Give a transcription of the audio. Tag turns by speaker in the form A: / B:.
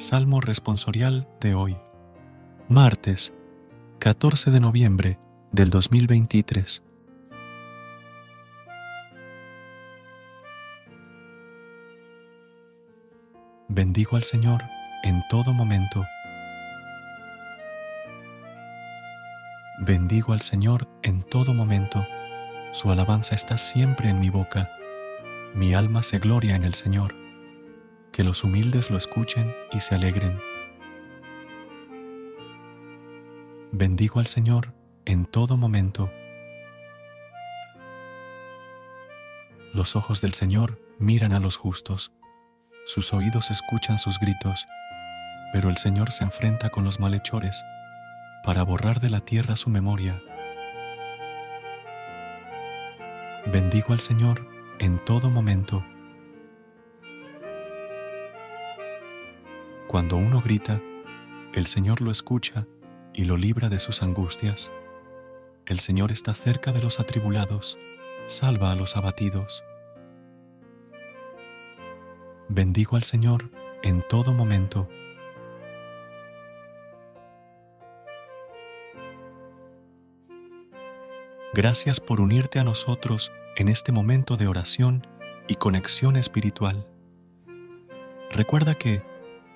A: Salmo responsorial de hoy, martes 14 de noviembre del 2023. Bendigo al Señor en todo momento. Bendigo al Señor en todo momento. Su alabanza está siempre en mi boca. Mi alma se gloria en el Señor que los humildes lo escuchen y se alegren. Bendigo al Señor en todo momento. Los ojos del Señor miran a los justos, sus oídos escuchan sus gritos, pero el Señor se enfrenta con los malhechores para borrar de la tierra su memoria. Bendigo al Señor en todo momento. Cuando uno grita, el Señor lo escucha y lo libra de sus angustias. El Señor está cerca de los atribulados, salva a los abatidos. Bendigo al Señor en todo momento. Gracias por unirte a nosotros en este momento de oración y conexión espiritual. Recuerda que